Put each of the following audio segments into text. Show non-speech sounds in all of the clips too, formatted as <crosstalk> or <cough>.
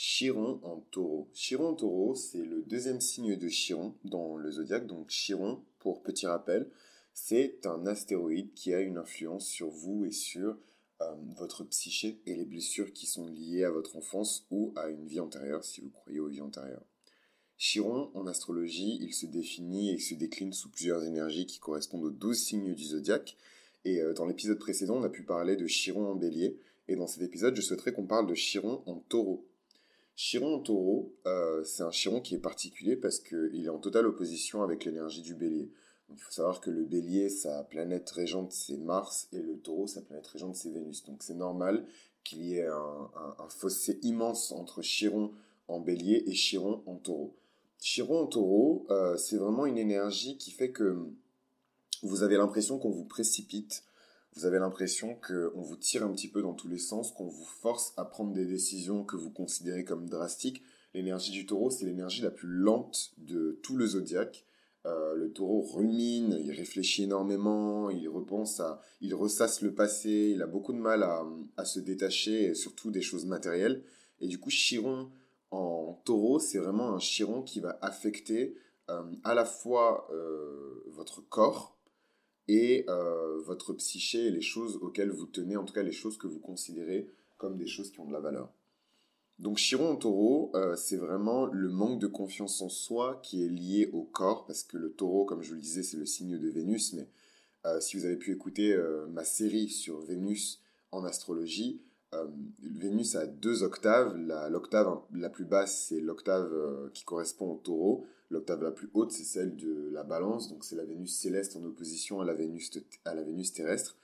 Chiron en taureau. Chiron en taureau, c'est le deuxième signe de Chiron dans le zodiaque. Donc Chiron, pour petit rappel, c'est un astéroïde qui a une influence sur vous et sur euh, votre psyché et les blessures qui sont liées à votre enfance ou à une vie antérieure, si vous croyez aux vies antérieures. Chiron, en astrologie, il se définit et se décline sous plusieurs énergies qui correspondent aux 12 signes du zodiaque. Et euh, dans l'épisode précédent, on a pu parler de Chiron en bélier. Et dans cet épisode, je souhaiterais qu'on parle de Chiron en taureau. Chiron en taureau, euh, c'est un Chiron qui est particulier parce qu'il est en totale opposition avec l'énergie du bélier. il faut savoir que le bélier, sa planète régente, c'est Mars, et le taureau, sa planète régente, c'est Vénus. Donc c'est normal qu'il y ait un, fossé immense entre Chiron en bélier et Chiron en taureau. Chiron en taureau, euh, c'est vraiment une énergie qui fait que vous avez l'impression qu'on vous précipite, vous avez l'impression qu'on vous tire un petit peu dans tous les sens, qu'on vous force à prendre des décisions que vous considérez comme drastiques. L'énergie du taureau, c'est l'énergie la plus lente de tout le zodiaque. Euh, le taureau rumine, il réfléchit énormément, il repense à, il ressasse le passé, il a beaucoup de mal à, se détacher, surtout des choses matérielles. Et du coup, Chiron en taureau, c'est vraiment un Chiron qui va affecter euh, à la fois euh, votre corps, et euh, votre psyché et les choses auxquelles vous tenez, en tout cas les choses que vous considérez comme des choses qui ont de la valeur. Donc Chiron en taureau, euh, c'est vraiment le manque de confiance en soi qui est lié au corps, parce que le taureau, comme je vous le disais, c'est le signe de Vénus, mais euh, si vous avez pu écouter ma série sur Vénus en astrologie, Vénus a deux octaves. L'octave la, plus basse, c'est l'octave qui correspond au taureau. L'octave la plus haute, c'est celle de la balance, donc c'est la Vénus céleste en opposition à la Vénus, à la Vénus terrestre.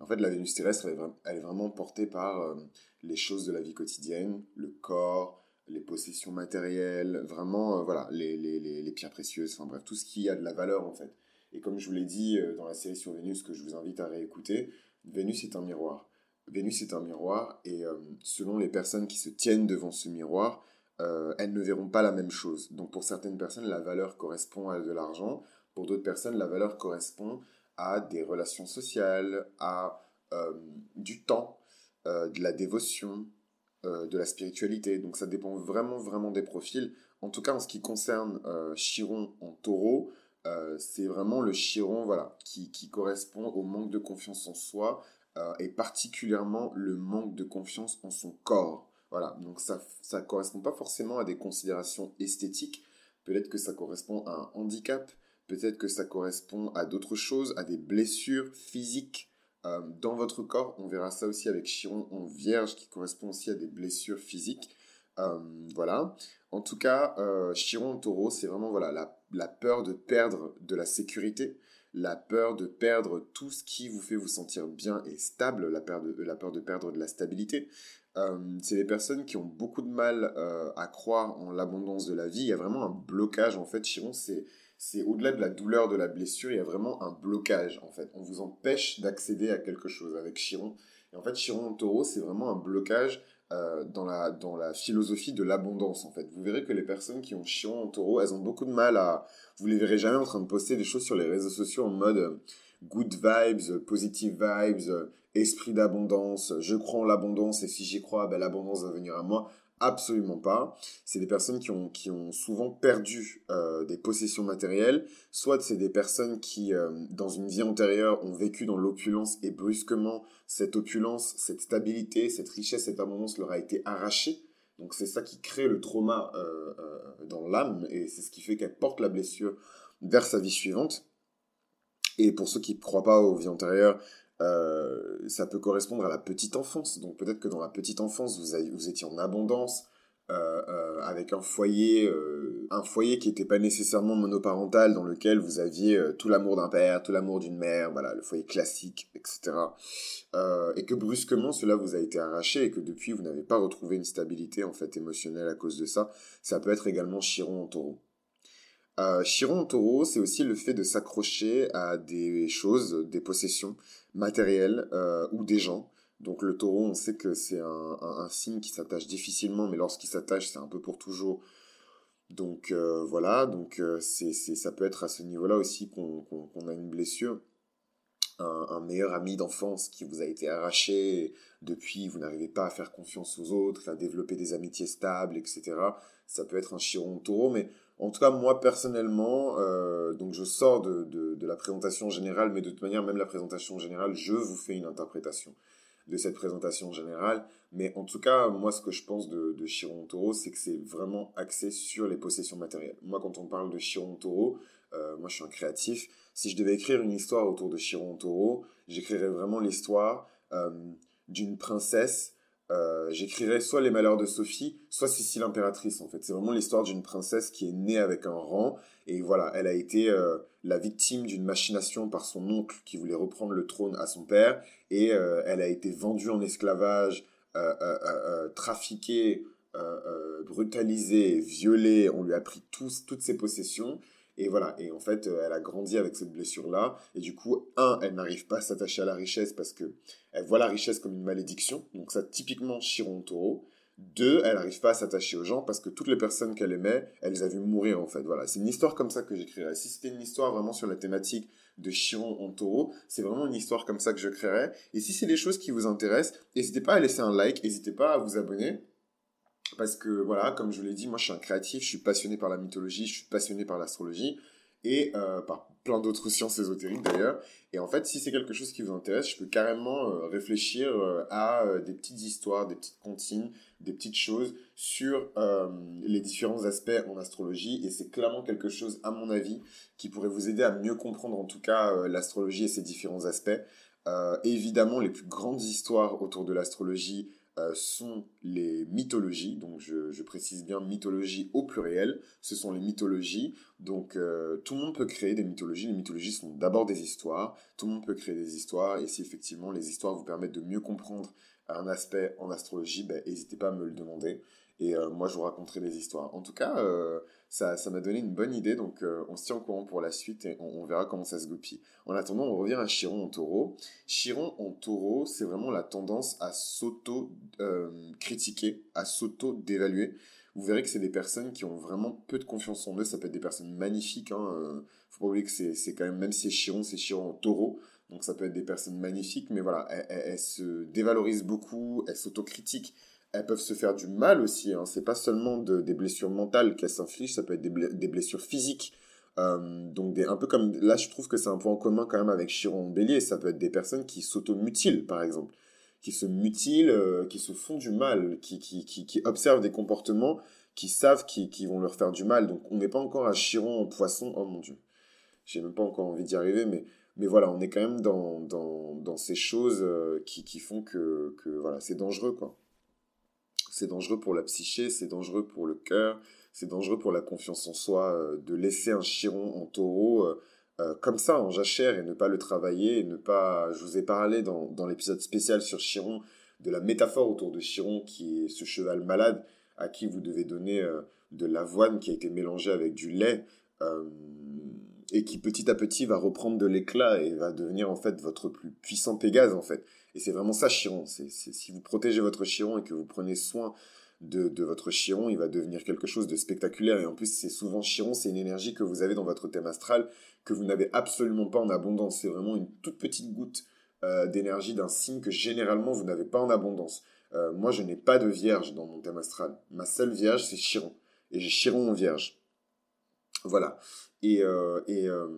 En fait, la Vénus terrestre, elle est, vraiment portée par euh, les choses de la vie quotidienne, le corps, les possessions matérielles, vraiment, euh, voilà, les, les, les, pierres précieuses, enfin bref, tout ce qui a de la valeur en fait. Et comme je vous l'ai dit euh, dans la série sur Vénus, que je vous invite à réécouter, Vénus est un miroir. Vénus est un miroir, et selon les personnes qui se tiennent devant ce miroir, euh, elles ne verront pas la même chose. Donc pour certaines personnes, la valeur correspond à de l'argent, pour d'autres personnes, la valeur correspond à des relations sociales, à euh, du temps, euh, de la dévotion, de la spiritualité. Donc ça dépend vraiment, vraiment des profils. En tout cas, en ce qui concerne Chiron en taureau, c'est vraiment le Chiron voilà, qui, qui, correspond au manque de confiance en soi et particulièrement le manque de confiance en son corps. Voilà, donc ça ne correspond pas forcément à des considérations esthétiques. Peut-être que ça correspond à un handicap, peut-être que ça correspond à d'autres choses, à des blessures physiques euh, dans votre corps. On verra ça aussi avec Chiron en vierge qui correspond aussi à des blessures physiques. Euh, voilà. En tout cas, euh, Chiron en taureau, c'est vraiment voilà, la, la, peur de perdre de la sécurité, la peur de perdre tout ce qui vous fait vous sentir bien et stable, la peur de, la peur de perdre de la stabilité, euh, c'est des personnes qui ont beaucoup de mal euh, à croire en l'abondance de la vie. Il y a vraiment un blocage, en fait. Chiron, c'est, c'est au-delà de la douleur de la blessure, il y a vraiment un blocage, en fait. On vous empêche d'accéder à quelque chose avec Chiron. Et en fait, Chiron en taureau, c'est vraiment un blocage euh, dans, la, dans la philosophie de l'abondance, en fait. Vous verrez que les personnes qui ont Chiron en taureau, elles ont beaucoup de mal à... Vous les verrez jamais en train de poster des choses sur les réseaux sociaux en mode good vibes, positive vibes, esprit d'abondance, je crois en l'abondance et si j'y crois, ben, l'abondance va venir à moi. Absolument pas. C'est des personnes qui ont, qui ont souvent perdu euh, des possessions matérielles, soit c'est des personnes qui, euh, dans une vie antérieure, ont vécu dans l'opulence et brusquement, cette opulence, cette stabilité, cette richesse, cette abondance leur a été arrachée. Donc c'est ça qui crée le trauma euh, dans l'âme et c'est ce qui fait qu'elle porte la blessure vers sa vie suivante. Et pour ceux qui ne croient pas aux vies antérieures, euh, ça peut correspondre à la petite enfance. Donc peut-être que dans la petite enfance, vous, étiez en abondance, euh, euh, avec un foyer, un foyer qui n'était pas nécessairement monoparental, dans lequel vous aviez tout l'amour d'un père, tout l'amour d'une mère, voilà, le foyer classique, etc. et que brusquement cela vous a été arraché et que depuis vous n'avez pas retrouvé une stabilité en fait émotionnelle à cause de ça. Ça peut être également Chiron en taureau. Euh, Chiron taureau, c'est aussi le fait de s'accrocher à des choses, des possessions matérielles euh, ou des gens. Donc le taureau, on sait que c'est un, signe qui s'attache difficilement, mais lorsqu'il s'attache, c'est un peu pour toujours. Donc euh, voilà, donc c'est, ça peut être à ce niveau-là aussi qu'on, a une blessure. un, meilleur ami d'enfance qui vous a été arraché, depuis vous n'arrivez pas à faire confiance aux autres, à développer des amitiés stables, etc. Ça peut être un chiron taureau, mais en tout cas, moi personnellement, euh, donc je sors de, de, la présentation générale, mais de toute manière, même la présentation générale, je vous fais une interprétation de cette présentation générale. Mais en tout cas, moi, ce que je pense de, Chiron Taureau, c'est que c'est vraiment axé sur les possessions matérielles. Moi, quand on parle de Chiron Taureau, euh, moi, je suis un créatif. Si je devais écrire une histoire autour de Chiron Taureau, j'écrirais vraiment l'histoire euh, d'une princesse. Euh, j'écrirais soit les malheurs de Sophie, soit Cécile impératrice en fait. C'est vraiment l'histoire d'une princesse qui est née avec un rang et voilà, elle a été la victime d'une machination par son oncle qui voulait reprendre le trône à son père et elle a été vendue en esclavage, trafiquée, brutalisée, violée. On lui a pris toutes ses possessions et voilà, et en fait, euh, elle a grandi avec cette blessure-là. Et du coup, un, elle n'arrive pas à s'attacher à la richesse parce que elle voit la richesse comme une malédiction. Donc ça, typiquement, Chiron taureau. Deux, elle n'arrive pas à s'attacher aux gens parce que toutes les personnes qu'elle aimait, elle les a vues mourir en fait. Voilà, c'est une histoire comme ça que j'écrirais. Si c'était une histoire vraiment sur la thématique de Chiron en taureau, c'est vraiment une histoire comme ça que je créerais. Et si c'est des choses qui vous intéressent, n'hésitez pas à laisser un like, n'hésitez pas à vous abonner. Parce que voilà, comme je vous l'ai dit, moi je suis un créatif, je suis passionné par la mythologie, je suis passionné par l'astrologie et euh, par plein d'autres <laughs> sciences ésotériques d'ailleurs. Et en fait, si c'est quelque chose qui vous intéresse, je peux carrément euh, réfléchir euh, à des petites histoires, des petites comptines, des petites choses sur les différents aspects en astrologie. Et c'est clairement quelque chose, à mon avis, qui pourrait vous aider à mieux comprendre en tout cas l'astrologie et ses différents aspects. évidemment, les plus grandes histoires autour de l'astrologie sont les mythologies, donc je, précise bien mythologie au pluriel, ce sont les mythologies, donc euh, tout le monde peut créer des mythologies, les mythologies sont d'abord des histoires, tout le monde peut créer des histoires, et si effectivement les histoires vous permettent de mieux comprendre un aspect en astrologie, ben, n'hésitez pas à me le demander. Et euh, moi, je vous raconterai des histoires. En tout cas, euh, ça, ça m'a donné une bonne idée. Donc, euh, on se tient au courant pour la suite et on, verra comment ça se goupille. En attendant, on revient à Chiron en taureau. Chiron en taureau, c'est vraiment la tendance à s'auto-critiquer, à s'auto-dévaluer. Vous verrez que c'est des personnes qui ont vraiment peu de confiance en eux. Ça peut être des personnes magnifiques. Hein. Faut pas oublier que c'est quand même, même si c'est Chiron, c'est Chiron en taureau. Donc ça peut être des personnes magnifiques, mais voilà, elles se dévalorisent beaucoup, elles s'autocritiquent elles peuvent se faire du mal aussi. Hein. C'est pas seulement des blessures mentales qu'elles s'infligent, ça peut être des, blessures physiques. Euh, donc un peu comme là, je trouve que c'est un point commun quand même avec Chiron Bélier. Ça peut être des personnes qui s'automutilent, par exemple, qui se mutilent, euh, qui se font du mal, qui, qui, qui, qui observent des comportements, qui savent qu'ils vont leur faire du mal. Donc on n'est pas encore à Chiron en poisson. Oh mon dieu, j'ai même pas encore envie d'y arriver, mais mais voilà, on est quand même dans, dans, dans ces choses euh, qui, qui font que, que voilà, c'est dangereux, quoi c'est dangereux pour la psyché, c'est dangereux pour le cœur, c'est dangereux pour la confiance en soi euh, de laisser un chiron en taureau euh, euh, comme ça en jachère et ne pas le travailler ne pas je vous ai parlé dans, dans l'épisode spécial sur chiron de la métaphore autour de chiron qui est ce cheval malade à qui vous devez donner de l'avoine qui a été mélangée avec du lait et qui petit à petit va reprendre de l'éclat et va devenir en fait votre plus puissant Pégase en fait et c'est vraiment ça, Chiron. Si vous protégez votre Chiron et que vous prenez soin de, votre Chiron, il va devenir quelque chose de spectaculaire. Et en plus, c'est souvent Chiron, c'est une énergie que vous avez dans votre thème astral que vous n'avez absolument pas en abondance. C'est vraiment une toute petite goutte euh, d'énergie d'un signe que généralement vous n'avez pas en abondance. Euh, moi, je n'ai pas de vierge dans mon thème astral. Ma seule vierge, c'est Chiron. Et j'ai Chiron en vierge. Voilà. Et, euh, et, euh,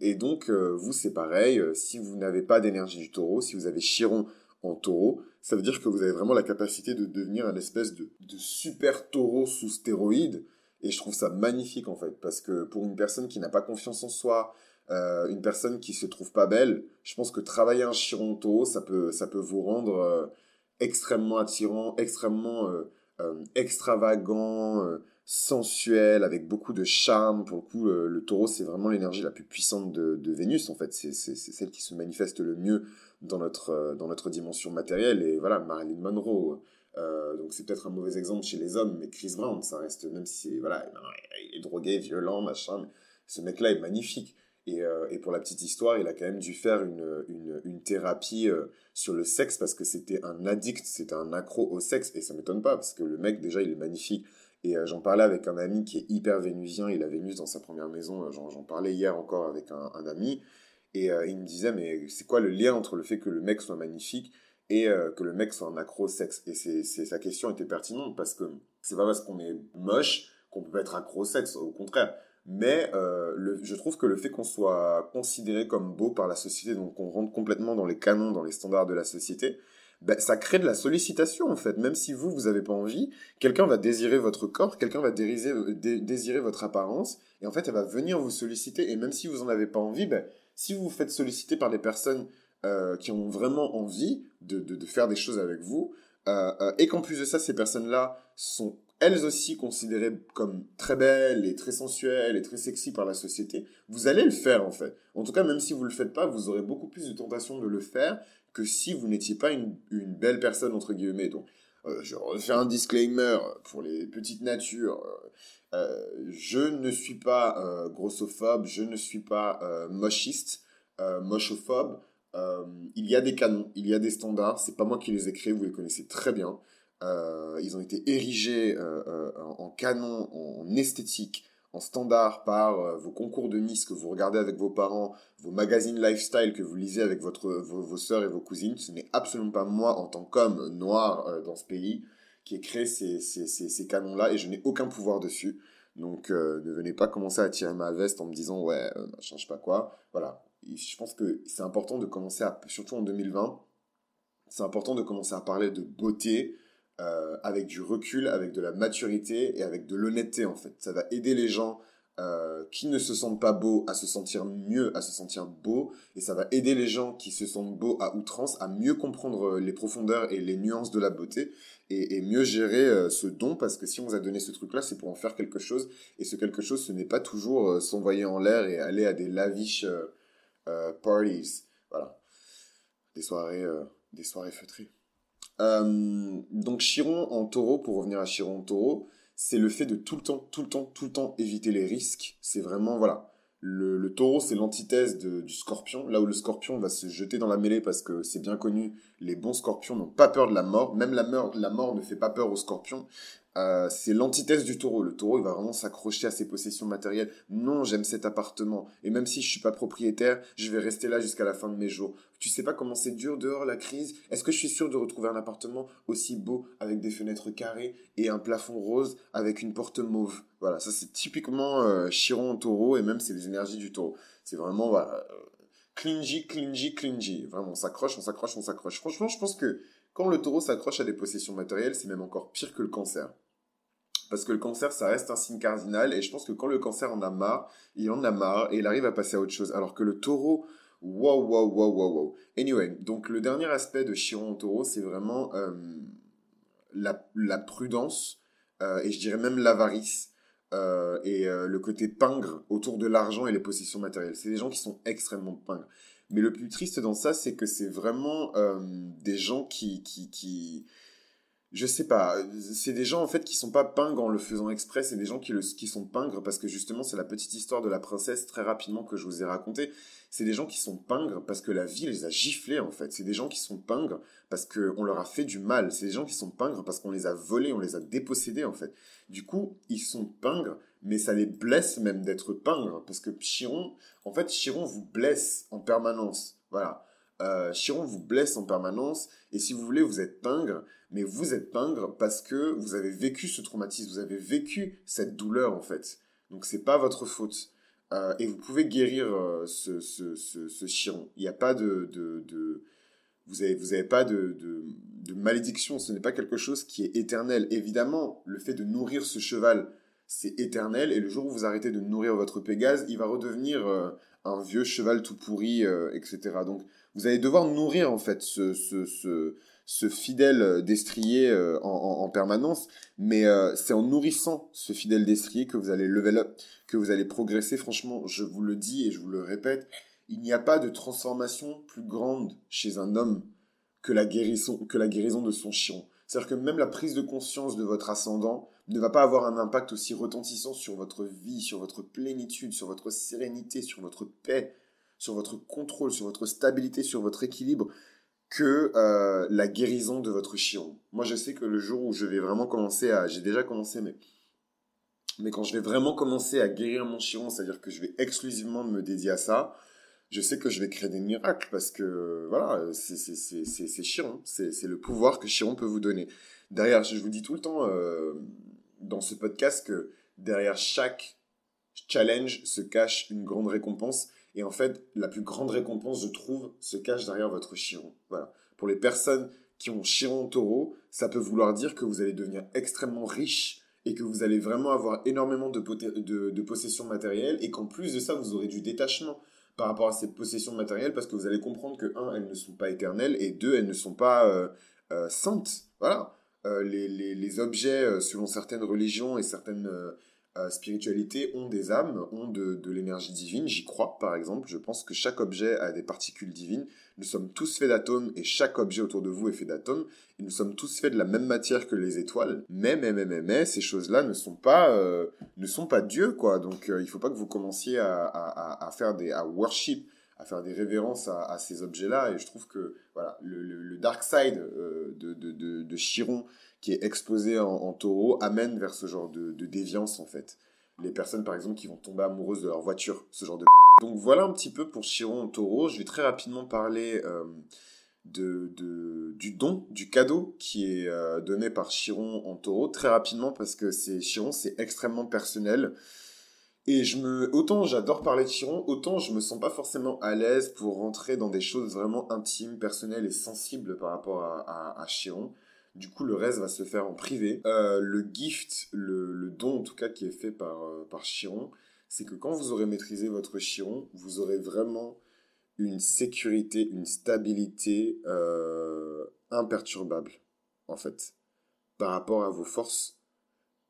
et donc, euh, vous, c'est pareil. Si vous n'avez pas d'énergie du taureau, si vous avez Chiron en taureau, ça veut dire que vous avez vraiment la capacité de devenir un espèce de, de super taureau sous stéroïde. Et je trouve ça magnifique, en fait. Parce que pour une personne qui n'a pas confiance en soi, euh, une personne qui se trouve pas belle, je pense que travailler un chiron taureau, ça peut, ça peut vous rendre extrêmement attirant, extrêmement extravagant, sensuel, avec beaucoup de charme. Pour le coup, le, taureau, c'est vraiment l'énergie la plus puissante de, Vénus, en fait. C'est celle qui se manifeste le mieux dans notre, euh, dans notre dimension matérielle. Et voilà, Marilyn Monroe. Euh, donc c'est peut-être un mauvais exemple chez les hommes, mais Chris Brown, ça reste, même si voilà, il est drogué, violent, machin, mais ce mec-là est magnifique. Et, euh, et, pour la petite histoire, il a quand même dû faire une, une, une thérapie sur le sexe parce que c'était un addict, c'était un accro au sexe. Et ça m'étonne pas parce que le mec, déjà, il est magnifique. Et euh, j'en parlais avec un ami qui est hyper vénusien, il a Vénus dans sa première maison, euh, j'en parlais hier encore avec un, ami. Et il me disait, mais c'est quoi le lien entre le fait que le mec soit magnifique et que le mec soit un accro sexe? Et c'est, sa question était pertinente parce que c'est pas parce qu'on est moche qu'on peut être accro sexe, au contraire. Mais je trouve que le fait qu'on soit considéré comme beau par la société, donc qu'on rentre complètement dans les canons, dans les standards de la société, ben, ça crée de la sollicitation en fait. Même si vous, vous n'avez pas envie, quelqu'un va désirer votre corps, quelqu'un va désirer, désirer votre apparence, et en fait, elle va venir vous solliciter. Et même si vous n'en avez pas envie, ben, si vous vous faites solliciter par des personnes euh, qui ont vraiment envie de, de, faire des choses avec vous, euh, euh, et qu'en plus de ça, ces personnes-là sont elles aussi considérées comme très belles et très sensuelles et très sexy par la société, vous allez le faire en fait. En tout cas, même si vous le faites pas, vous aurez beaucoup plus de tentation de le faire que si vous n'étiez pas une, belle personne, entre guillemets. Donc, euh, je refais un disclaimer pour les petites natures. Euh, je ne suis pas euh, grossophobe, je ne suis pas euh, mochiste, mochophobe. il y a des canons, il y a des standards. C'est pas moi qui les ai créés, vous les connaissez très bien. ils ont été érigés en, en canon, en esthétique, en standard par euh, vos concours de Miss que vous regardez avec vos parents, vos magazines lifestyle que vous lisez avec votre, vos, vos sœurs et vos cousines. Ce n'est absolument pas moi, en tant qu'homme noir euh, dans ce pays, qui ai créé ces, ces, ces, canons-là et je n'ai aucun pouvoir dessus. Donc euh, ne venez pas commencer à tirer ma veste en me disant ouais, euh, change pas quoi. Voilà. je pense que c'est important de commencer à, surtout en 2020, c'est important de commencer à parler de beauté, euh, avec du recul, avec de la maturité et avec de l'honnêteté en fait. Ça va aider les gens euh, qui ne se sentent pas beaux à se sentir mieux, à se sentir beaux, et ça va aider les gens qui se sentent beaux à outrance à mieux comprendre euh, les profondeurs et les nuances de la beauté et, mieux gérer ce don. Parce que si on vous a donné ce truc-là, c'est pour en faire quelque chose. Et ce quelque chose, ce n'est pas toujours s'envoyer en l'air et aller à des lavish parties, voilà, des soirées, des soirées feutrées. Euh, donc Chiron en taureau, pour revenir à Chiron en taureau, c'est le fait de tout le temps, tout le temps, tout le temps éviter les risques. C'est vraiment, voilà. Le, le taureau, c'est l'antithèse du scorpion. Là où le scorpion va se jeter dans la mêlée parce que c'est bien connu, les bons scorpions n'ont pas peur de la mort. Même la mort, la mort ne fait pas peur aux scorpions. Euh, c'est l'antithèse du taureau. Le taureau, il va vraiment s'accrocher à ses possessions matérielles. Non, j'aime cet appartement. Et même si je suis pas propriétaire, je vais rester là jusqu'à la fin de mes jours. Tu sais pas comment c'est dur dehors la crise? Est-ce que je suis sûr de retrouver un appartement aussi beau avec des fenêtres carrées et un plafond rose avec une porte mauve? Voilà, ça c'est typiquement euh, Chiron taureau et même c'est les énergies du taureau. C'est vraiment voilà, euh, clingy, clingy, clingy. Vraiment, on s'accroche, on s'accroche, on s'accroche. Franchement, je pense que quand le taureau s'accroche à des possessions matérielles, c'est même encore pire que le cancer. Parce que le cancer, ça reste un signe cardinal. Et je pense que quand le cancer en a marre, il en a marre et il arrive à passer à autre chose. Alors que le taureau, wow, wow, wow, wow, wow. Anyway, donc le dernier aspect de Chiron en taureau, c'est vraiment euh, la, prudence euh, et je dirais même l'avarice. Euh, et le côté pingre autour de l'argent et les possessions matérielles. C'est des gens qui sont extrêmement pingres. Mais le plus triste dans ça, c'est que c'est vraiment des gens qui, qui, qui, je sais pas, c'est des gens en fait qui sont pas pingres en le faisant exprès, c'est des gens qui, le, qui sont pingres parce que justement c'est la petite histoire de la princesse très rapidement que je vous ai raconté. C'est des gens qui sont pingres parce que la vie les a giflés en fait. C'est des gens qui sont pingres parce qu'on leur a fait du mal. C'est des gens qui sont pingres parce qu'on les a volés, on les a dépossédés en fait. Du coup, ils sont pingres, mais ça les blesse même d'être pingres parce que Chiron, en fait, Chiron vous blesse en permanence. Voilà. Euh, Chiron vous blesse en permanence et si vous voulez, vous êtes pingre mais vous êtes pingre parce que vous avez vécu ce traumatisme, vous avez vécu cette douleur en fait. Donc c'est pas votre faute. Euh, et vous pouvez guérir euh, ce, ce, ce, chiron. Il n'y a pas de, de, de vous avez vous avez pas de, de, malédiction. Ce n'est pas quelque chose qui est éternel. Évidemment, le fait de nourrir ce cheval, c'est éternel. Et le jour où vous arrêtez de nourrir votre Pégase, il va redevenir euh, un vieux cheval tout pourri, euh, etc. Donc vous allez devoir nourrir en fait ce, ce, fidèle euh, destrier euh, en, permanence, mais euh, c'est en nourrissant ce fidèle destrier que vous allez que vous allez progresser. Franchement, je vous le dis et je vous le répète, il n'y a pas de transformation plus grande chez un homme que la guérison, que la guérison de son chiron. C'est-à-dire que même la prise de conscience de votre ascendant ne va pas avoir un impact aussi retentissant sur votre vie, sur votre plénitude, sur votre sérénité, sur votre paix, sur votre contrôle, sur votre stabilité, sur votre équilibre, que euh, la guérison de votre chiron. Moi, je sais que le jour où je vais vraiment commencer à... J'ai déjà commencé, mais... Mais quand je vais vraiment commencer à guérir mon chiron, c'est-à-dire que je vais exclusivement me dédier à ça, je sais que je vais créer des miracles parce que voilà, c'est Chiron, c'est le pouvoir que Chiron peut vous donner. Derrière, je vous dis tout le temps euh, dans ce podcast que derrière chaque challenge se cache une grande récompense. Et en fait, la plus grande récompense, je trouve, se cache derrière votre Chiron. Voilà. Pour les personnes qui ont Chiron taureau, ça peut vouloir dire que vous allez devenir extrêmement riche et que vous allez vraiment avoir énormément de, possessions matérielles et qu'en plus de ça, vous aurez du détachement par rapport à ces possessions matérielles parce que vous allez comprendre que, un, elles ne sont pas éternelles et deux, elles ne sont pas euh, euh, saintes. Voilà. Euh, les, objets, selon certaines religions et certaines euh, spiritualité ont des âmes, ont de, de l'énergie divine. J'y crois, par exemple. Je pense que chaque objet a des particules divines. Nous sommes tous faits d'atomes et chaque objet autour de vous est fait d'atomes. Et nous sommes tous faits de la même matière que les étoiles. Mais, mais, mais, mais, mais ces choses-là ne sont pas, euh, ne sont pas Dieu, quoi. Donc, euh, il faut pas que vous commenciez à, à, à, faire des, à worship, à faire des révérences à, à ces objets-là. Et je trouve que, voilà, le, le, dark side de, de, de, de Chiron qui est exposé en, taureau amène vers ce genre de, déviance en fait. Les personnes par exemple qui vont tomber amoureuses de leur voiture, ce genre de... Donc voilà un petit peu pour Chiron en taureau. Je vais très rapidement parler euh, de, du don, du cadeau qui est euh, donné par Chiron en taureau, très rapidement parce que c'est Chiron, c'est extrêmement personnel. Et je me, autant j'adore parler de Chiron, autant je me sens pas forcément à l'aise pour rentrer dans des choses vraiment intimes, personnelles et sensibles par rapport à Chiron. Du coup, le reste va se faire en privé. Euh, le gift, le, don en tout cas qui est fait par, euh, par Chiron, c'est que quand vous aurez maîtrisé votre Chiron, vous aurez vraiment une sécurité, une stabilité euh, imperturbable, en fait, par rapport à vos forces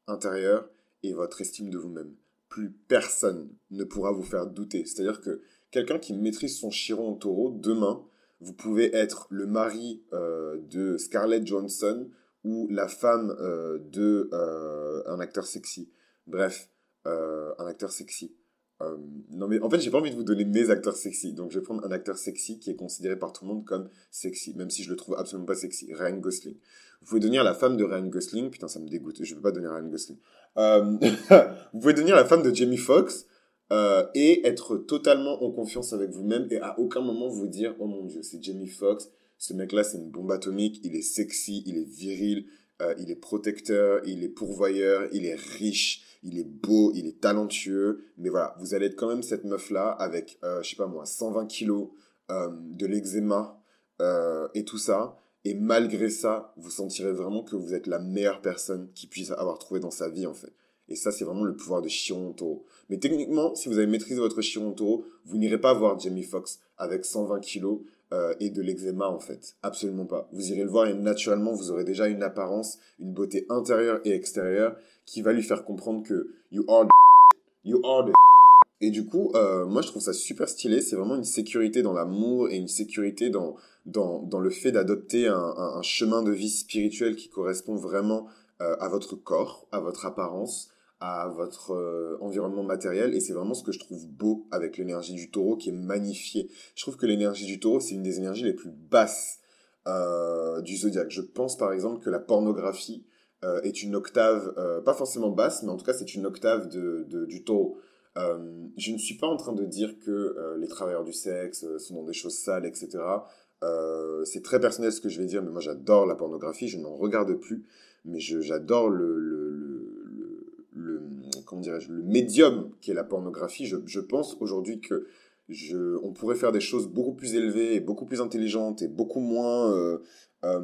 intérieures et votre estime de vous-même. Plus personne ne pourra vous faire douter. C'est-à-dire que quelqu'un qui maîtrise son Chiron en taureau, demain, vous pouvez être le mari euh, de Scarlett Johansson ou la femme euh, de euh, un acteur sexy. Bref, un acteur sexy. non mais en fait j'ai pas envie de vous donner mes acteurs sexy, donc je vais prendre un acteur sexy qui est considéré par tout le monde comme sexy, même si je le trouve absolument pas sexy. Ryan Gosling. Vous pouvez devenir la femme de Ryan Gosling, putain ça me dégoûte, je veux pas donner Ryan Gosling. <laughs> vous pouvez devenir la femme de Jamie Foxx, euh, et être totalement en confiance avec vous-même et à aucun moment vous dire oh mon dieu c'est Jamie Foxx ce mec là c'est une bombe atomique il est sexy il est viril euh, il est protecteur il est pourvoyeur il est riche il est beau il est talentueux. Mais voilà vous allez être quand même cette meuf là avec euh, je sais pas moi 120 kilos de l'eczéma et tout ça. Et malgré ça vous sentirez vraiment que vous êtes la meilleure personne qui puisse avoir trouvé dans sa vie en fait. Et ça, c'est vraiment le pouvoir de taureau. Mais techniquement, si vous avez maîtrisé votre Chiron taureau, vous n'irez pas voir Jamie Foxx avec 120 kilos euh, et de l'eczéma, en fait. Absolument pas. Vous irez le voir et naturellement, vous aurez déjà une apparence, une beauté intérieure et extérieure qui va lui faire comprendre que you are the <laughs> you are the <laughs> et du coup, euh, moi je trouve ça super stylé. C'est vraiment une sécurité dans l'amour et une sécurité dans, le fait d'adopter un, chemin de vie spirituel qui correspond vraiment euh, à votre corps, à votre apparence, à votre euh, environnement matériel et c'est vraiment ce que je trouve beau avec l'énergie du taureau qui est magnifiée. Je trouve que l'énergie du taureau c'est une des énergies les plus basses euh, du zodiaque. Je pense par exemple que la pornographie euh, est une octave, pas forcément basse, mais en tout cas c'est une octave de, de du taureau. Je ne suis pas en train de dire que les travailleurs du sexe sont dans des choses sales, etc. c'est très personnel ce que je vais dire, mais moi j'adore la pornographie, je n'en regarde plus, mais j'adore le, comment dirais-je, le médium qui est la pornographie, je, pense aujourd'hui que je, on pourrait faire des choses beaucoup plus élevées et beaucoup plus intelligentes et beaucoup moins, euh, euh,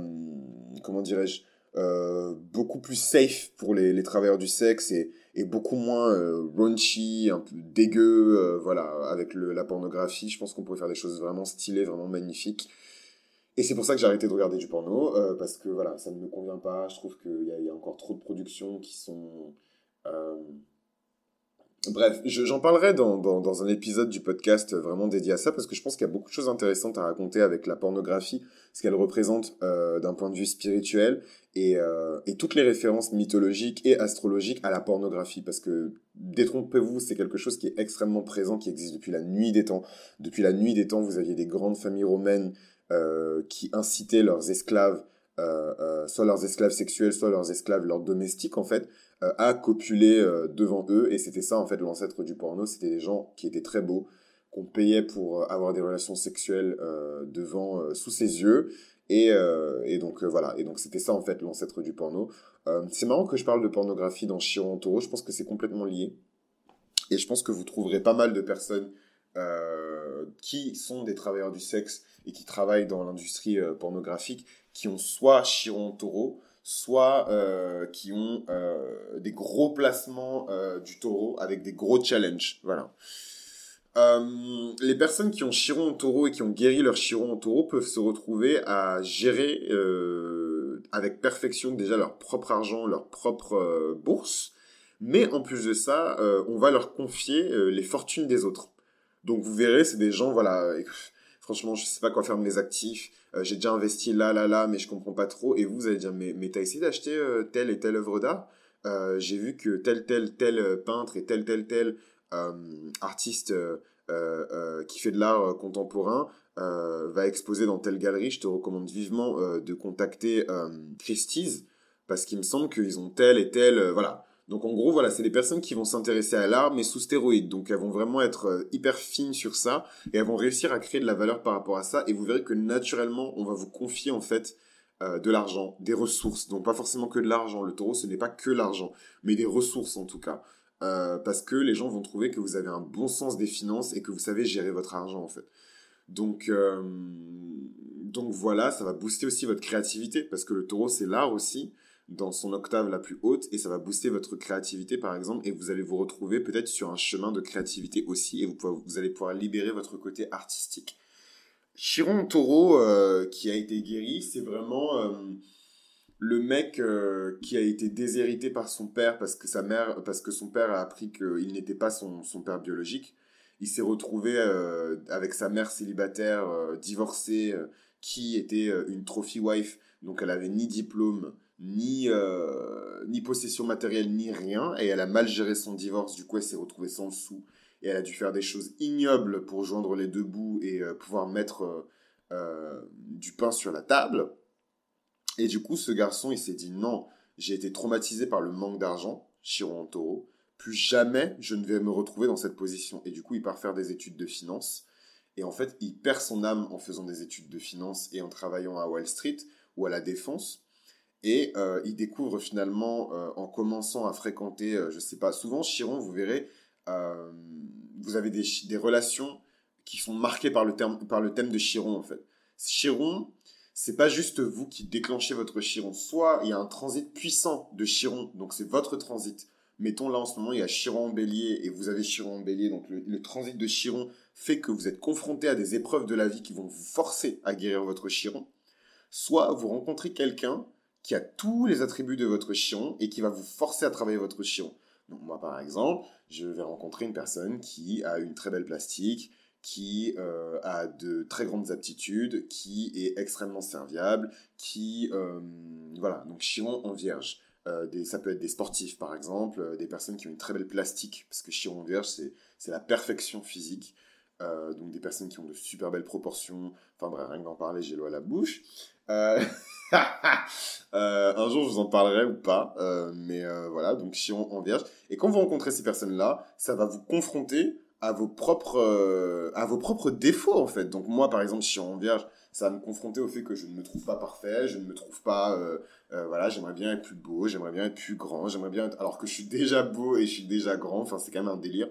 comment dirais-je, euh, beaucoup plus safe pour les, les travailleurs du sexe et, beaucoup moins raunchy, un peu dégueu, voilà, avec le, la pornographie. Je pense qu'on pourrait faire des choses vraiment stylées, vraiment magnifiques. Et c'est pour ça que j'ai arrêté de regarder du porno, parce que voilà, ça ne me convient pas. Je trouve qu'il y, a encore trop de productions qui sont bref, j'en parlerai dans, dans, un épisode du podcast vraiment dédié à ça parce que je pense qu'il y a beaucoup de choses intéressantes à raconter avec la pornographie, ce qu'elle représente euh, d'un point de vue spirituel et, euh, et, toutes les références mythologiques et astrologiques à la pornographie parce que détrompez-vous, c'est quelque chose qui est extrêmement présent, qui existe depuis la nuit des temps. Depuis la nuit des temps, vous aviez des grandes familles romaines euh, qui incitaient leurs esclaves euh, euh, soit leurs esclaves sexuels, soit leurs esclaves, leurs domestiques en fait, euh, à copuler devant eux. Et c'était ça en fait l'ancêtre du porno. C'était des gens qui étaient très beaux, qu'on payait pour avoir des relations sexuelles devant, sous ses yeux. Et, et donc voilà, et donc c'était ça en fait l'ancêtre du porno. c'est marrant que je parle de pornographie dans Chiron Taureau, je pense que c'est complètement lié. Et je pense que vous trouverez pas mal de personnes qui sont des travailleurs du sexe et qui travaillent dans l'industrie pornographique, qui ont soit Chiron Taureau, soit euh, qui ont euh, des gros placements euh, du taureau avec des gros challenges. Voilà. les personnes qui ont chiron en taureau et qui ont guéri leur chiron en taureau peuvent se retrouver à gérer avec perfection déjà leur propre argent, leur propre bourse, mais en plus de ça, on va leur confier les fortunes des autres. Donc vous verrez, c'est des gens, voilà, franchement, je sais pas quoi faire mes actifs, euh, j'ai déjà investi là, là, là, mais je comprends pas trop. Et vous, vous allez dire, mais, mais t'as essayé d'acheter euh, telle et telle œuvre d'art? Euh, J'ai vu que tel, tel, tel peintre et tel, tel, tel artiste qui fait de l'art contemporain va exposer dans telle galerie. Je te recommande vivement de contacter Christie's parce qu'il me semble qu'ils ont tel et tel, voilà. Donc en gros, voilà, c'est des personnes qui vont s'intéresser à l'art, mais sous stéroïdes. Donc elles vont vraiment être euh, hyper fines sur ça, et elles vont réussir à créer de la valeur par rapport à ça, et vous verrez que naturellement, on va vous confier en fait euh, de l'argent, des ressources. Donc pas forcément que de l'argent. Le taureau, ce n'est pas que l'argent, mais des ressources en tout cas. Euh, parce que les gens vont trouver que vous avez un bon sens des finances et que vous savez gérer votre argent en fait. Donc, donc voilà, ça va booster aussi votre créativité, parce que le taureau, c'est l'art aussi dans son octave la plus haute et ça va booster votre créativité par exemple et vous allez vous retrouver peut-être sur un chemin de créativité aussi et vous, vous allez pouvoir libérer votre côté artistique. Chiron Taureau euh, qui a été guéri, c'est vraiment euh, le mec euh, qui a été déshérité par son père parce que sa mère, parce que son père a appris qu'il n'était pas son, son, père biologique. Il s'est retrouvé avec sa mère célibataire, divorcée, qui était une trophy wife, donc elle avait ni diplôme, ni, euh, ni possession matérielle, ni rien. Et elle a mal géré son divorce, du coup elle s'est retrouvée sans sous. Et elle a dû faire des choses ignobles pour joindre les deux bouts et euh, pouvoir mettre euh, du pain sur la table. Et du coup ce garçon il s'est dit non, j'ai été traumatisé par le manque d'argent, Chiron en taureau. Plus jamais je ne vais me retrouver dans cette position. Et du coup il part faire des études de finance. Et en fait, il perd son âme en faisant des études de finance et en travaillant à Wall Street ou à la défense et euh, il découvre finalement, euh, en commençant à fréquenter, euh, je sais pas, souvent Chiron, vous verrez, vous avez des, relations qui sont marquées par le, thème de Chiron en fait. Chiron, c'est pas juste vous qui déclenchez votre Chiron. Soit il y a un transit puissant de Chiron, donc c'est votre transit. Mettons là en ce moment, il y a Chiron en bélier et vous avez Chiron en bélier, donc le transit de Chiron fait que vous êtes confronté à des épreuves de la vie qui vont vous forcer à guérir votre Chiron. Soit vous rencontrez quelqu'un qui a tous les attributs de votre chiron et qui va vous forcer à travailler votre chiron. Donc moi par exemple, je vais rencontrer une personne qui a une très belle plastique, qui euh, a de très grandes aptitudes, qui est extrêmement serviable, qui euh, voilà donc chiron en vierge. Euh, des, ça peut être des sportifs par exemple, des personnes qui ont une très belle plastique parce que chiron en vierge c'est la perfection physique. Donc des personnes qui ont de super belles proportions. Enfin bref, rien que d'en parler, j'ai l'eau à la bouche. Euh, <laughs> un jour, je vous en parlerai ou pas. Euh, mais euh, voilà, donc Chiron en vierge. Et quand vous rencontrez ces personnes-là, ça va vous confronter à vos propres, à vos propres défauts, en fait. Donc moi, par exemple, Chiron en vierge, ça va me confronter au fait que je ne me trouve pas parfait, je ne me trouve pas... voilà, j'aimerais bien être plus beau, j'aimerais bien être plus grand, j'aimerais bien. Alors que je suis déjà beau et je suis déjà grand, enfin, c'est quand même un délire.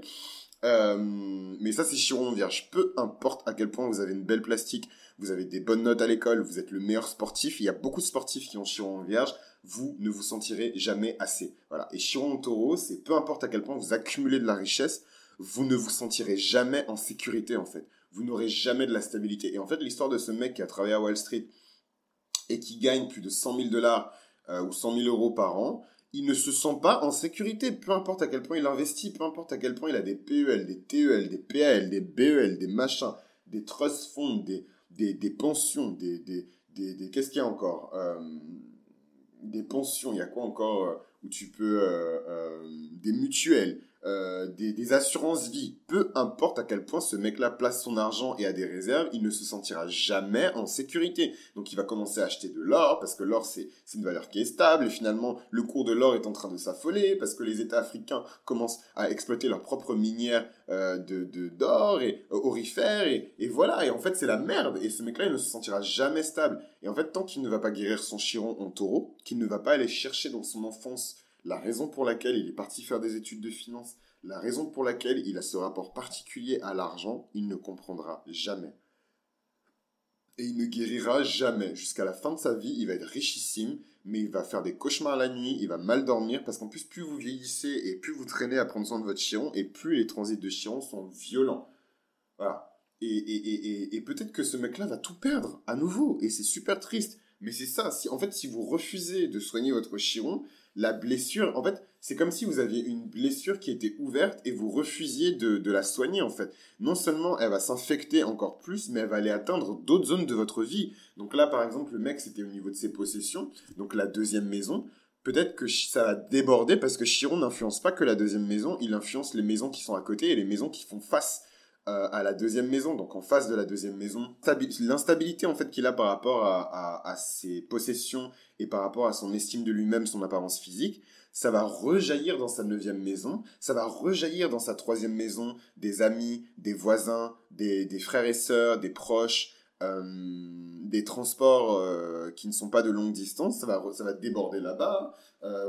Mais ça, c'est Chiron vierge. Peu importe à quel point vous avez une belle plastique, vous avez des bonnes notes à l'école, vous êtes le meilleur sportif. Il y a beaucoup de sportifs qui ont Chiron vierge. Vous ne vous sentirez jamais assez. Voilà. Et Chiron taureau, c'est peu importe à quel point vous accumulez de la richesse, vous ne vous sentirez jamais en sécurité, en fait. Vous n'aurez jamais de la stabilité. Et en fait, l'histoire de ce mec qui a travaillé à Wall Street et qui gagne plus de 100 000 dollars euh, ou 100 000 euros par an, il ne se sent pas en sécurité, peu importe à quel point il investit, peu importe à quel point il a des PEL, des TEL, des PAL, des BEL, des machins, des trust funds, des, des, des pensions, des, des, des, qu'est-ce qu'il y a encore euh, Des pensions, il y a quoi encore euh, où tu peux... Euh, des mutuelles, euh, des, assurances vie. Peu importe à quel point ce mec-là place son argent et a des réserves, il ne se sentira jamais en sécurité. Donc il va commencer à acheter de l'or parce que l'or c'est une valeur qui est stable et finalement le cours de l'or est en train de s'affoler parce que les États africains commencent à exploiter leurs propres minières euh, de d'or et euh, et, et voilà et en fait c'est la merde et ce mec-là il ne se sentira jamais stable et en fait tant qu'il ne va pas guérir son chiron en taureau, qu'il ne va pas aller chercher dans son enfance la raison pour laquelle il est parti faire des études de finance, la raison pour laquelle il a ce rapport particulier à l'argent, il ne comprendra jamais. Et il ne guérira jamais. Jusqu'à la fin de sa vie, il va être richissime, mais il va faire des cauchemars la nuit, il va mal dormir, parce qu'en plus, plus vous vieillissez et plus vous traînez à prendre soin de votre chiron, et plus les transits de chiron sont violents. Voilà. Et, et, et peut-être que ce mec-là va tout perdre à nouveau, et c'est super triste. Mais c'est ça, si, en fait, si vous refusez de soigner votre chiron, la blessure, en fait, c'est comme si vous aviez une blessure qui était ouverte et vous refusiez de, la soigner, en fait. Non seulement elle va s'infecter encore plus, mais elle va aller atteindre d'autres zones de votre vie. Donc là, par exemple, le mec, c'était au niveau de ses possessions, donc la deuxième maison. Peut-être que ça va déborder parce que Chiron n'influence pas que la deuxième maison, il influence les maisons qui sont à côté et les maisons qui font face euh, à la deuxième maison, donc en face de la deuxième maison. L'instabilité en fait qu'il a par rapport à, ses possessions et par rapport à son estime de lui-même, son apparence physique, ça va rejaillir dans sa neuvième maison, ça va rejaillir dans sa troisième maison, des amis, des voisins, des, frères et sœurs, des proches, euh, des transports euh, qui ne sont pas de longue distance, ça va, ça va déborder là-bas,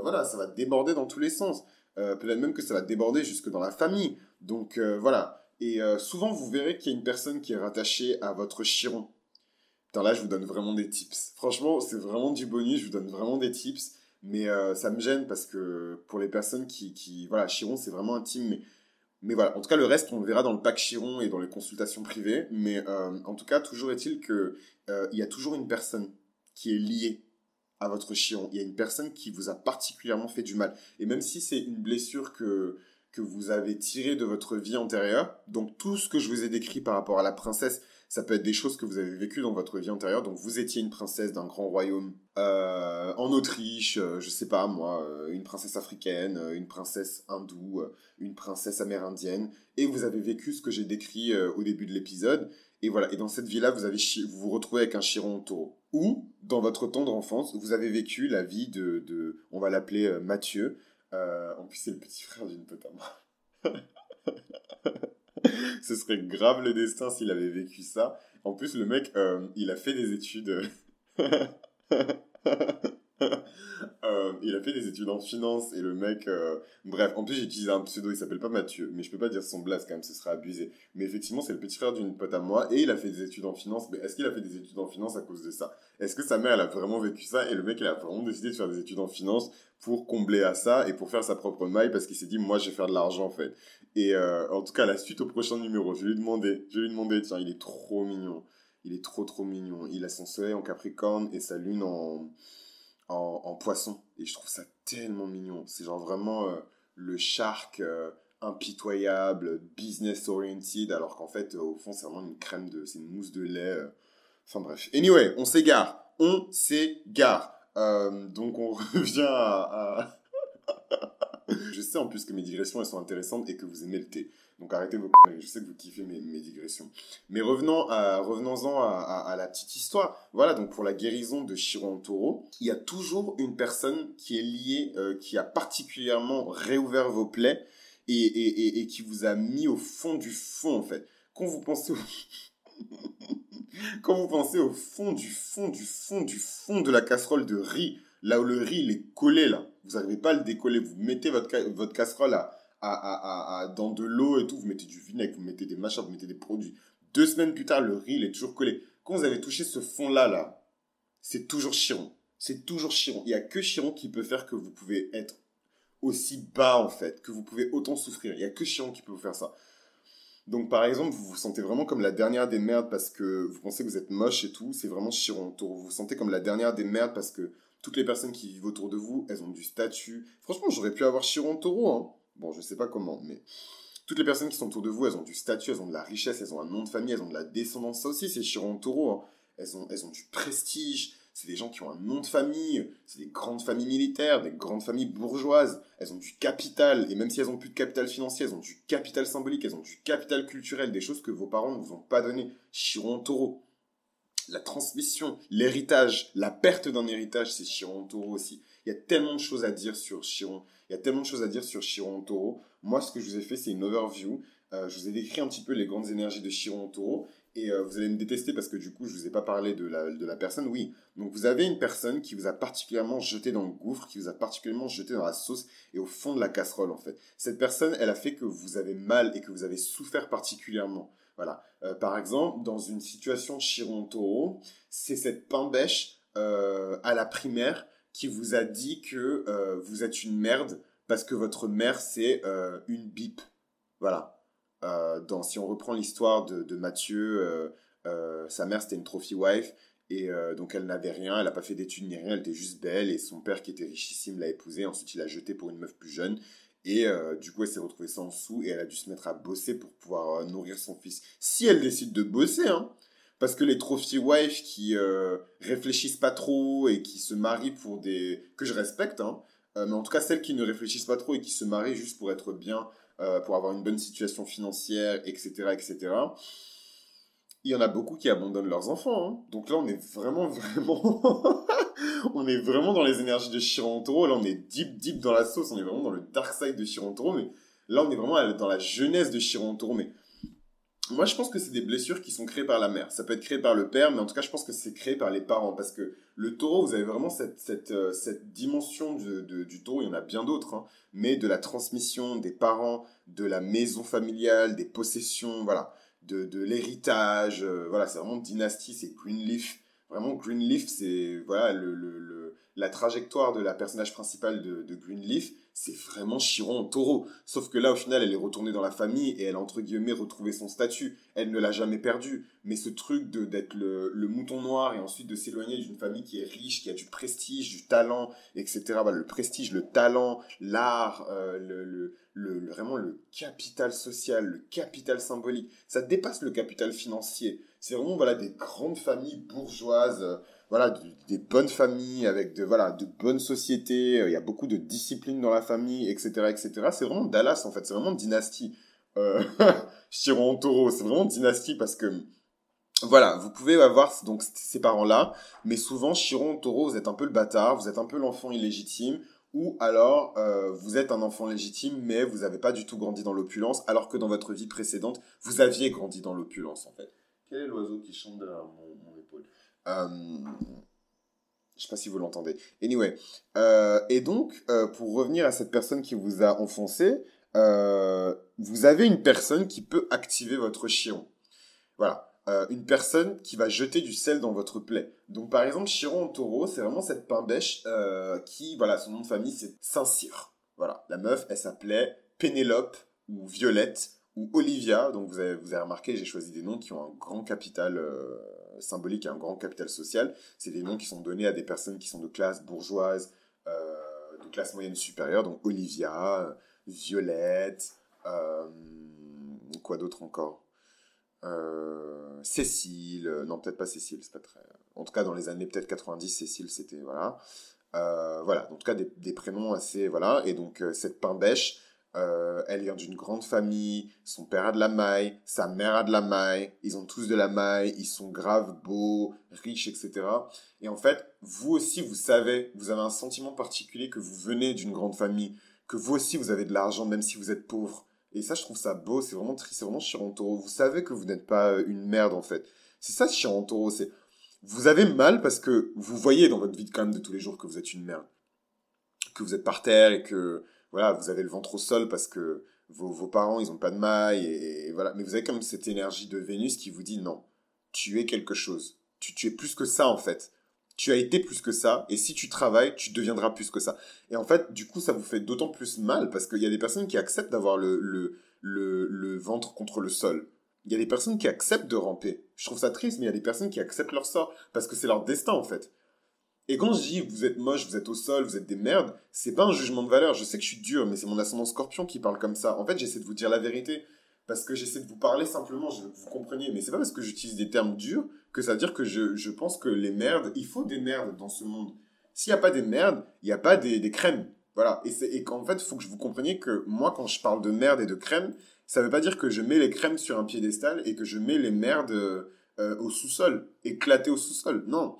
voilà, ça va déborder dans tous les sens. Peut-être même que ça va déborder jusque dans la famille. Donc voilà, et euh, souvent, vous verrez qu'il y a une personne qui est rattachée à votre chiron. Putain, là, je vous donne vraiment des tips. Franchement, c'est vraiment du bonus, je vous donne vraiment des tips. Mais euh, ça me gêne parce que pour les personnes qui... qui voilà, chiron, c'est vraiment intime. Mais, voilà, en tout cas, le reste, on le verra dans le pack chiron et dans les consultations privées. Mais euh, en tout cas, toujours est-il qu'il il y a toujours une personne qui est liée à votre chiron. Il y a une personne qui vous a particulièrement fait du mal. Et même si c'est une blessure que que vous avez tiré de votre vie antérieure. Donc tout ce que je vous ai décrit par rapport à la princesse, ça peut être des choses que vous avez vécues dans votre vie antérieure. Donc vous étiez une princesse d'un grand royaume euh, en Autriche, euh, je sais pas moi, euh, une princesse africaine, une princesse hindoue, une princesse amérindienne, et vous avez vécu ce que j'ai décrit au début de l'épisode. Et voilà, et dans cette vie-là, vous avez vous vous retrouvez avec un chiron taureau. Ou, dans votre tendre enfance, vous avez vécu la vie de on va l'appeler Mathieu, euh, en plus, c'est le petit frère d'une pote à moi. <laughs> Ce serait grave le destin s'il avait vécu ça. En plus, le mec, euh, il a fait des études. <laughs> <laughs> Euh, il a fait des études en finance et le mec, euh, bref, en plus j'ai utilisé un pseudo, il s'appelle pas Mathieu, mais je peux pas dire son blast quand même, ce serait abusé. Mais effectivement, c'est le petit frère d'une pote à moi et il a fait des études en finance. Mais est-ce qu'il a fait des études en finance à cause de ça? Est-ce que sa mère, elle a vraiment vécu ça et le mec, il a vraiment décidé de faire des études en finance pour combler à ça et pour faire sa propre maille parce qu'il s'est dit, moi, je vais faire de l'argent en fait. Et euh, en tout cas, la suite au prochain numéro, je vais lui demander, je vais lui demander, tiens, il est trop mignon. Il est trop trop mignon. Il a son soleil en Capricorne et sa lune en en, poisson. Et je trouve ça tellement mignon. C'est genre vraiment euh, le shark euh, impitoyable, business oriented, alors qu'en fait, au fond, c'est vraiment une crème de. C'est une mousse de lait. Euh. Enfin bref. Anyway, on s'égare. On s'égare. donc on <laughs> revient à... <laughs> je sais en plus que mes digressions elles sont intéressantes et que vous aimez le thé. Donc arrêtez vos je sais que vous kiffez mes, digressions. Mais revenons à, revenons-en à, la petite histoire. Voilà, donc pour la guérison de Chiron Taureau, il y a toujours une personne qui est liée, euh, qui a particulièrement réouvert vos plaies et, et, qui vous a mis au fond du fond, en fait. Quand vous pensez au... <laughs> Quand vous pensez au fond du fond du fond du fond de la casserole de riz, là où le riz il est collé là, vous n'arrivez pas à le décoller, vous mettez votre, votre casserole à dans de l'eau et tout, vous mettez du vinaigre, vous mettez des machins, vous mettez des produits. Deux semaines plus tard, le riz, il est toujours collé. Quand vous avez touché ce fond-là, là, c'est toujours Chiron. C'est toujours Chiron. Il n'y a que Chiron qui peut faire que vous pouvez être aussi bas, en fait, que vous pouvez autant souffrir. Il n'y a que Chiron qui peut vous faire ça. Donc, par exemple, vous vous sentez vraiment comme la dernière des merdes parce que vous pensez que vous êtes moche et tout. C'est vraiment Chiron. Vous vous sentez comme la dernière des merdes parce que toutes les personnes qui vivent autour de vous, elles ont du statut. Franchement, j'aurais pu avoir Chiron taureau, hein. Bon, je sais pas comment, mais toutes les personnes qui sont autour de vous, elles ont du statut, elles ont de la richesse, elles ont un nom de famille, elles ont de la descendance. Ça aussi, c'est Chiron Taureau. Hein. Elles, ont, elles ont du prestige. c'est des gens qui ont un nom de famille, c'est des grandes familles militaires, des grandes familles bourgeoises, elles ont du capital, et même si elles ont plus de capital financier, elles ont du capital symbolique, elles ont du capital culturel, des choses que vos parents ne vous ont pas donné. Chiron taureau. La transmission, l'héritage, la perte d'un héritage, c'est Chiron taureau aussi. Il y a tellement de choses à dire sur Chiron. Il y a tellement de choses à dire sur Chiron taureau. Moi, ce que je vous ai fait, c'est une overview. Euh, je vous ai décrit un petit peu les grandes énergies de Chiron taureau. Et euh, vous allez me détester parce que du coup, je vous ai pas parlé de la, de la personne. Oui, donc vous avez une personne qui vous a particulièrement jeté dans le gouffre, qui vous a particulièrement jeté dans la sauce et au fond de la casserole en fait. Cette personne, elle a fait que vous avez mal et que vous avez souffert particulièrement. Voilà. Euh, par exemple, dans une situation Chiron-Taureau, c'est cette pain bêche euh, à la primaire qui vous a dit que vous êtes une merde parce que votre mère c'est une bip. Voilà. Euh, dans, si on reprend l'histoire de, Mathieu, euh, euh, sa mère c'était une trophy wife, et donc elle n'avait rien, elle n'a pas fait d'études ni rien, elle était juste belle, et son père qui était richissime l'a épousée, ensuite il l'a jetée pour une meuf plus jeune, et du coup elle s'est retrouvée sans sous, et elle a dû se mettre à bosser pour pouvoir nourrir son fils. Si elle décide de bosser, hein, parce que les trophy wives qui réfléchissent pas trop et qui se marient pour des... que je respecte, hein, mais en tout cas celles qui ne réfléchissent pas trop et qui se marient juste pour être bien euh, pour avoir une bonne situation financière, etc., etc. Il y en a beaucoup qui abandonnent leurs enfants. Hein. Donc là, on est vraiment, <laughs> vraiment... <laughs> on est vraiment dans les énergies de Chiron Taureau. Là, on est deep, deep dans la sauce. On est vraiment dans le dark side de Chiron Taureau. Mais là, on est vraiment dans la jeunesse de Chiron Taureau. Mais moi, je pense que c'est des blessures qui sont créées par la mère. Ça peut être créé par le père, mais en tout cas, je pense que c'est créé par les parents. Parce que le taureau, vous avez vraiment cette, cette, euh, cette dimension du taureau, il y en a bien d'autres, hein, mais de la transmission des parents, de la maison familiale, des possessions, voilà, de, de l'héritage. Euh, voilà, c'est vraiment dynastie, c'est Greenleaf. Vraiment, Greenleaf, c'est voilà, le, le, la trajectoire de la personnage principal de, Greenleaf c'est vraiment Chiron en taureau. Sauf que là, au final, elle est retournée dans la famille et elle a, entre guillemets, retrouvé son statut. Elle ne l'a jamais perdu. Mais ce truc de, d'être le, mouton noir et ensuite de s'éloigner d'une famille qui est riche, qui a du prestige, du talent, etc. le prestige, le talent, l'art, euh, le, le, vraiment le capital social, le capital symbolique. Ça dépasse le capital financier. C'est vraiment, voilà, des grandes familles bourgeoises, euh, voilà, des bonnes familles avec de, voilà, de bonnes sociétés. Euh, il y a beaucoup de discipline dans la famille, etc., etc. C'est vraiment Dallas, en fait. C'est vraiment dynastie. Euh, <laughs> Taureau, c'est vraiment dynastie parce que, voilà, vous pouvez avoir donc ces parents-là, mais souvent, Chiron Taureau, vous êtes un peu le bâtard, vous êtes un peu l'enfant illégitime, ou alors euh, vous êtes un enfant légitime, mais vous n'avez pas du tout grandi dans l'opulence, alors que dans votre vie précédente, vous aviez grandi dans l'opulence, en fait. L'oiseau qui chante derrière mon épaule euh, je sais pas si vous l'entendez. Anyway. Euh, et donc, euh, pour revenir à cette personne qui vous a enfoncé, vous avez une personne qui peut activer votre chiron. Voilà. une personne qui va jeter du sel dans votre plaie. Donc, par exemple, chiron en taureau, c'est vraiment cette pain bêche qui, voilà, son nom de famille, c'est Saint-Cyr. Voilà. La meuf, elle s'appelait Pénélope ou Violette ou Olivia. Donc, vous avez, vous avez remarqué, j'ai choisi des noms qui ont un grand capital symbolique et un grand capital social. C'est des noms qui sont donnés à des personnes qui sont de classe bourgeoise, euh, de classe moyenne supérieure, donc Olivia, Violette, euh, quoi d'autre encore? Euh, Cécile, non peut-être pas Cécile, c'est pas très... En tout cas dans les années peut-être 90, Cécile c'était... Voilà. voilà, en tout cas des, des, prénoms assez... Voilà, et donc cette pain bêche, euh, elle vient d'une grande famille, son père a de la maille, sa mère a de la maille, ils ont tous de la maille, ils sont graves, beaux, riches, etc. Et en fait, vous aussi, vous savez, vous avez un sentiment particulier que vous venez d'une grande famille, que vous aussi, vous avez de l'argent, même si vous êtes pauvre. Et ça, je trouve ça beau, c'est vraiment triste, c'est vraiment Chiron Taureau. Vous savez que vous n'êtes pas euh, une merde, en fait. C'est ça, Chiron Taureau, c'est... Vous avez mal parce que vous voyez dans votre vie quand même de tous les jours que vous êtes une merde. Que vous êtes par terre et que voilà, vous avez le ventre au sol parce que vos, vos parents, ils n'ont pas de maille, et, voilà. Mais vous avez comme cette énergie de Vénus qui vous dit non, tu es quelque chose. Tu, tu es plus que ça, en fait. Tu as été plus que ça, et si tu travailles, tu deviendras plus que ça. Et en fait, du coup, ça vous fait d'autant plus mal parce qu'il y a des personnes qui acceptent d'avoir le, le, le, le ventre contre le sol. Il y a des personnes qui acceptent de ramper. Je trouve ça triste, mais il y a des personnes qui acceptent leur sort parce que c'est leur destin, en fait. Et quand je dis vous êtes moche, vous êtes au sol, vous êtes des merdes, c'est pas un jugement de valeur. Je sais que je suis dur, mais c'est mon ascendant scorpion qui parle comme ça. En fait, j'essaie de vous dire la vérité. parce que j'essaie de vous parler simplement, je veux que vous compreniez. Mais c'est pas parce que j'utilise des termes durs que ça veut dire que je, je pense que les merdes, il faut des merdes dans ce monde. S'il n'y a pas des merdes, il n'y a pas des, des crèmes. Voilà. Et, et qu'en fait, il faut que je vous compreniez que moi, quand je parle de merde et de crème, ça veut pas dire que je mets les crèmes sur un piédestal et que je mets les merdes euh, au sous-sol, éclatées au sous-sol. Non.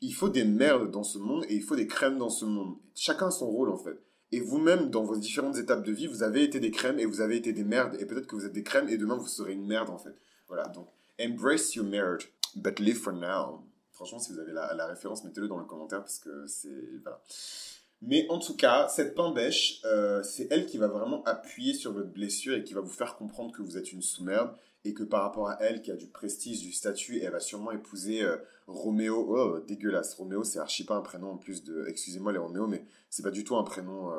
Il faut des merdes dans ce monde et il faut des crèmes dans ce monde. Chacun a son rôle, en fait. Et vous-même, dans vos différentes étapes de vie, vous avez été des crèmes et vous avez été des merdes. Et peut-être que vous êtes des crèmes et demain, vous serez une merde, en fait. Voilà. Donc, embrace your merde, but live for now. Franchement, si vous avez la, référence, mettez-le dans le commentaire parce que c'est. Voilà. Mais en tout cas, cette pain bêche, euh, c'est elle qui va vraiment appuyer sur votre blessure et qui va vous faire comprendre que vous êtes une sous-merde et que par rapport à elle, qui a du prestige, du statut, elle va sûrement épouser euh, Roméo. Oh, dégueulasse. Roméo, c'est archi pas un prénom en plus de. Excusez-moi les Roméo, mais c'est pas du tout un prénom euh,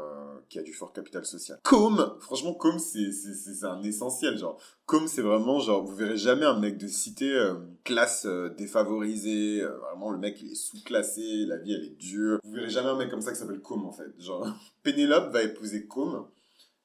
qui a du fort capital social. Com Franchement, Com, c'est un essentiel. Genre, Com, c'est vraiment genre, vous verrez jamais un mec de cité euh, classe défavorisée. vraiment, le mec, il est sous-classé, la vie, elle est dure. Vous verrez jamais un mec comme ça qui s'appelle Com, en fait. Genre, <laughs> Pénélope va épouser Com.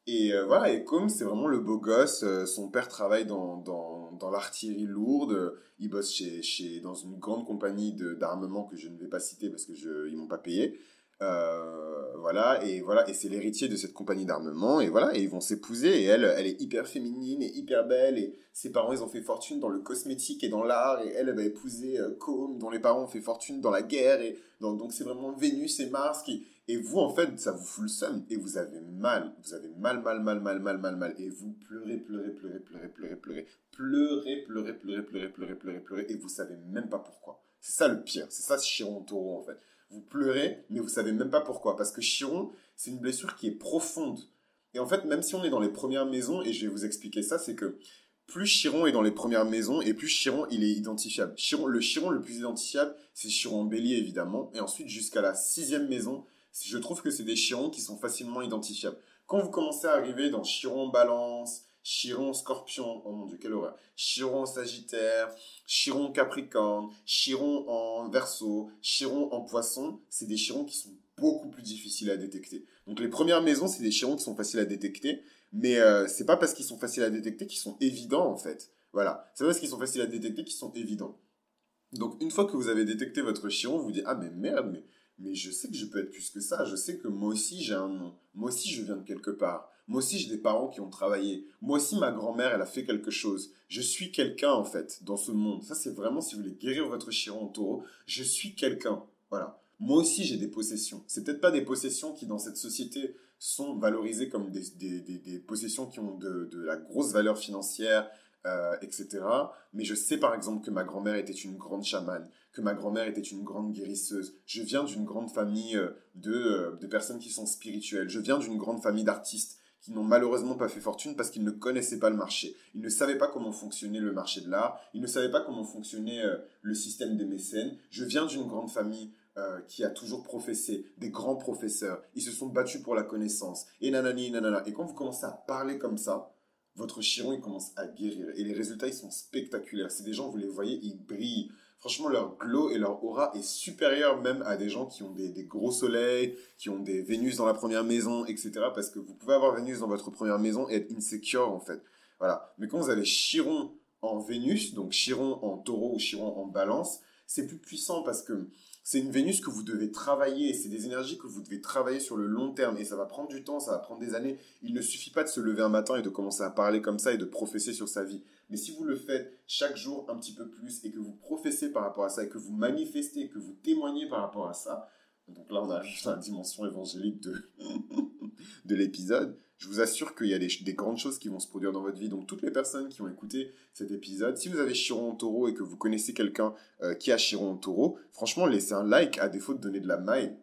Et euh, voilà, et comme c'est vraiment le beau gosse, euh, son père travaille dans, dans, dans l'artillerie lourde, il bosse chez, chez, dans une grande compagnie d'armement que je ne vais pas citer parce que je, ils m'ont pas payé. Euh, voilà, et voilà, et c'est l'héritier de cette compagnie d'armement, et voilà, et ils vont s'épouser, et elle, elle est hyper féminine et hyper belle, et ses parents, ils ont fait fortune dans le cosmétique et dans l'art, et elle, elle va épouser Com, dont les parents ont fait fortune dans la guerre, et donc, donc c'est vraiment Vénus et Mars qui, et vous, en fait, ça vous fout le seum. Et vous avez mal. Vous avez mal, mal, mal, mal, mal, mal, mal. Et vous pleurez, pleurez, pleurez, pleurez, pleurez, pleurez. Pleurez, pleurez, pleurez, pleurez, pleurez, pleurez, pleurez. Et vous savez même pas pourquoi. C'est ça le pire. C'est ça Chiron Taureau, en fait. Vous pleurez, mais vous savez même pas pourquoi. Parce que Chiron, c'est une blessure qui est profonde. Et en fait, même si on est dans les premières maisons, et je vais vous expliquer ça, c'est que plus Chiron est dans les premières maisons et plus Chiron il est identifiable. Chiron, le Chiron le plus identifiable, c'est Chiron Bélier évidemment. Et ensuite jusqu'à la sixième maison, je trouve que c'est des chirons qui sont facilement identifiables. Quand vous commencez à arriver dans chiron balance, chiron scorpion, oh mon dieu, quelle horreur, chiron sagittaire, chiron capricorne, chiron en verso, chiron en poisson, c'est des chirons qui sont beaucoup plus difficiles à détecter. Donc les premières maisons, c'est des chirons qui sont faciles à détecter, mais euh, c'est pas parce qu'ils sont faciles à détecter qu'ils sont évidents en fait. Voilà, c'est parce qu'ils sont faciles à détecter qu'ils sont évidents. Donc une fois que vous avez détecté votre chiron, vous vous dites ah mais merde, mais mais je sais que je peux être plus que ça. Je sais que moi aussi j'ai un nom. Moi aussi je viens de quelque part. Moi aussi j'ai des parents qui ont travaillé. Moi aussi ma grand-mère elle a fait quelque chose. Je suis quelqu'un en fait dans ce monde. Ça c'est vraiment si vous voulez guérir votre chiron taureau. Je suis quelqu'un. Voilà. Moi aussi j'ai des possessions. C'est peut-être pas des possessions qui dans cette société sont valorisées comme des, possessions qui ont de, de la grosse valeur financière, euh, etc. Mais je sais par exemple que ma grand-mère était une grande chamane, que ma grand-mère était une grande guérisseuse. Je viens d'une grande famille euh, de, euh, de personnes qui sont spirituelles. Je viens d'une grande famille d'artistes qui n'ont malheureusement pas fait fortune parce qu'ils ne connaissaient pas le marché. Ils ne savaient pas comment fonctionnait le marché de l'art. Ils ne savaient pas comment fonctionnait le système des mécènes. Je viens d'une grande famille qui a toujours professé, des grands professeurs. Ils se sont battus pour la connaissance. Et nanani, nanana. Et quand vous commencez à parler comme ça, votre chiron, il commence à guérir. Et les résultats, ils sont spectaculaires. C'est des gens, vous les voyez, ils brillent. Franchement, leur glow et leur aura est supérieur même à des gens qui ont des, gros soleils, qui ont des Vénus dans la première maison, etc. Parce que vous pouvez avoir Vénus dans votre première maison et être insecure, en fait. Voilà. Mais quand vous avez Chiron en Vénus, donc Chiron en taureau ou Chiron en balance, c'est plus puissant parce que c'est une Vénus que vous devez travailler, c'est des énergies que vous devez travailler sur le long terme et ça va prendre du temps, ça va prendre des années. Il ne suffit pas de se lever un matin et de commencer à parler comme ça et de professer sur sa vie. Mais si vous le faites chaque jour un petit peu plus et que vous professez par rapport à ça et que vous manifestez, que vous témoignez par rapport à ça, donc là on arrive à la dimension évangélique de, <laughs> de l'épisode, je vous assure qu'il y a des, grandes choses qui vont se produire dans votre vie. Donc, toutes les personnes qui ont écouté cet épisode, si vous avez Chiron en taureau et que vous connaissez quelqu'un euh, qui a Chiron en taureau, franchement, laissez un like à défaut de donner de la maille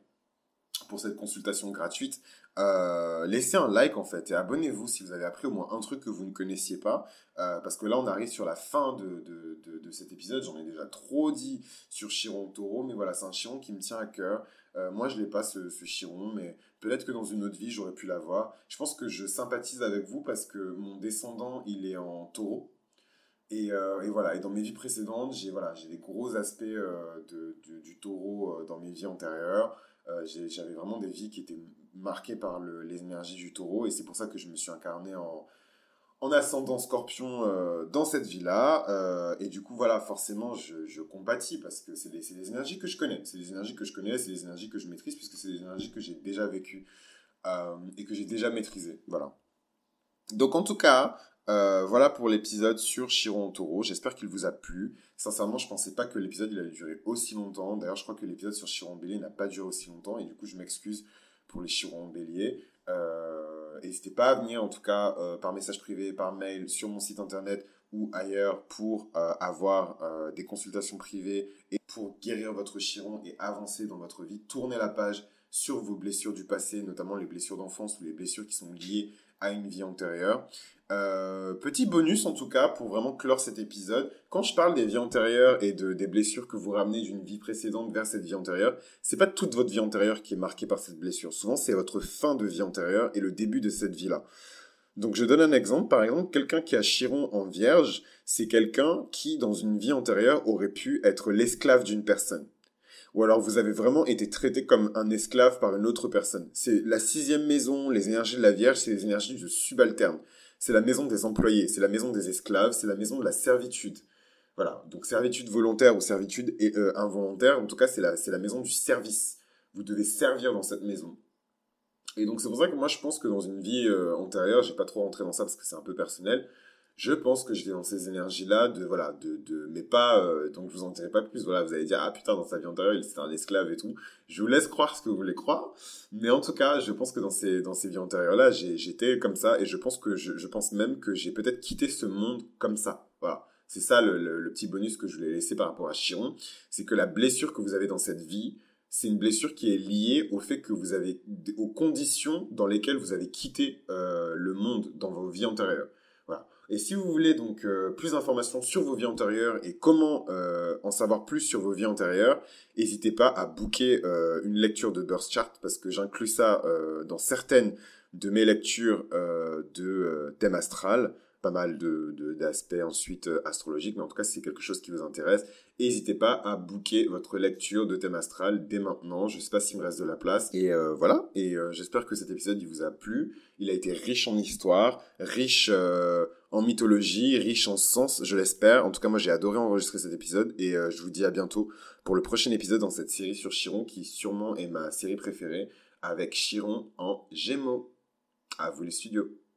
pour cette consultation gratuite. Euh, laissez un like en fait et abonnez-vous si vous avez appris au moins un truc que vous ne connaissiez pas. Euh, parce que là, on arrive sur la fin de, cet épisode. J'en ai déjà trop dit sur Chiron taureau, mais voilà, c'est un Chiron qui me tient à cœur. Moi, je n'ai pas ce, chiron, mais peut-être que dans une autre vie, j'aurais pu l'avoir. Je pense que je sympathise avec vous parce que mon descendant, il est en taureau. Et, euh, et voilà, et dans mes vies précédentes, j'ai voilà, des gros aspects euh, de, du taureau dans mes vies antérieures. J'avais vraiment des vies qui étaient marquées par énergies du taureau, et c'est pour ça que je me suis incarné en, en ascendant scorpion euh, dans cette vie-là. Euh, et du coup, voilà, forcément, je, je compatis parce que c'est des, des, énergies que je connais. C'est des énergies que je connais, c'est des énergies que je maîtrise puisque c'est des énergies que j'ai déjà vécues euh, et que j'ai déjà maîtrisées. Voilà. Donc, en tout cas, voilà pour l'épisode sur Chiron en taureau. J'espère qu'il vous a plu. Sincèrement, je pensais pas que l'épisode il allait durer aussi longtemps. D'ailleurs, je crois que l'épisode sur Chiron bélier n'a pas duré aussi longtemps. Et du coup, je m'excuse pour les Chirons en bélier. Euh, n'hésitez pas à venir, en tout cas, euh, par message privé, par mail, sur mon site internet ou ailleurs pour euh, avoir des consultations privées et pour guérir votre chiron et avancer dans votre vie. Tournez la page sur vos blessures du passé, notamment les blessures d'enfance ou les blessures qui sont liées à une vie antérieure. Euh, petit bonus en tout cas pour vraiment clore cet épisode. Quand je parle des vies antérieures et de, des blessures que vous ramenez d'une vie précédente vers cette vie antérieure, c'est pas toute votre vie antérieure qui est marquée par cette blessure. Souvent c'est votre fin de vie antérieure et le début de cette vie-là. Donc je donne un exemple. Par exemple, quelqu'un qui a Chiron en vierge, c'est quelqu'un qui dans une vie antérieure aurait pu être l'esclave d'une personne ou alors vous avez vraiment été traité comme un esclave par une autre personne. C'est la sixième maison, les énergies de la Vierge, c'est les énergies de subalterne c'est la maison des employés, c'est la maison des esclaves, c'est la maison de la servitude. Voilà, donc servitude volontaire ou servitude euh, involontaire, en tout cas c'est la, la maison du service. Vous devez servir dans cette maison. Et donc c'est pour ça que moi je pense que dans une vie euh, antérieure, j'ai pas trop rentré dans ça parce que c'est un peu personnel, je pense que j'étais dans ces énergies-là, de voilà, de, de mais pas, euh, donc je vous en dirai pas plus. Voilà, vous allez dire ah putain dans sa vie antérieure il c'était un esclave et tout. Je vous laisse croire ce que vous voulez croire, mais en tout cas je pense que dans ces dans ces vies antérieures-là j'étais comme ça et je pense que je, je pense même que j'ai peut-être quitté ce monde comme ça. Voilà. C'est ça le, le, petit bonus que je voulais laisser par rapport à Chiron, c'est que la blessure que vous avez dans cette vie, c'est une blessure qui est liée au fait que vous avez aux conditions dans lesquelles vous avez quitté euh, le monde dans vos vies antérieures. Et si vous voulez donc euh, plus d'informations sur vos vies antérieures et comment euh, en savoir plus sur vos vies antérieures, n'hésitez pas à booker euh, une lecture de Birth Chart parce que j'inclus ça dans certaines de mes lectures de thème astral pas mal de, d'aspects ensuite euh, astrologiques, mais en tout cas, si c'est quelque chose qui vous intéresse, n'hésitez pas à booker votre lecture de thème astral dès maintenant. Je sais pas s'il me reste de la place. Et euh, voilà. Et euh, j'espère que cet épisode il vous a plu. Il a été riche en histoire, riche en mythologie, riche en sens, je l'espère. En tout cas, moi, j'ai adoré enregistrer cet épisode et je vous dis à bientôt pour le prochain épisode dans cette série sur Chiron, qui sûrement est ma série préférée, avec Chiron en Gémeaux. À vous les studios.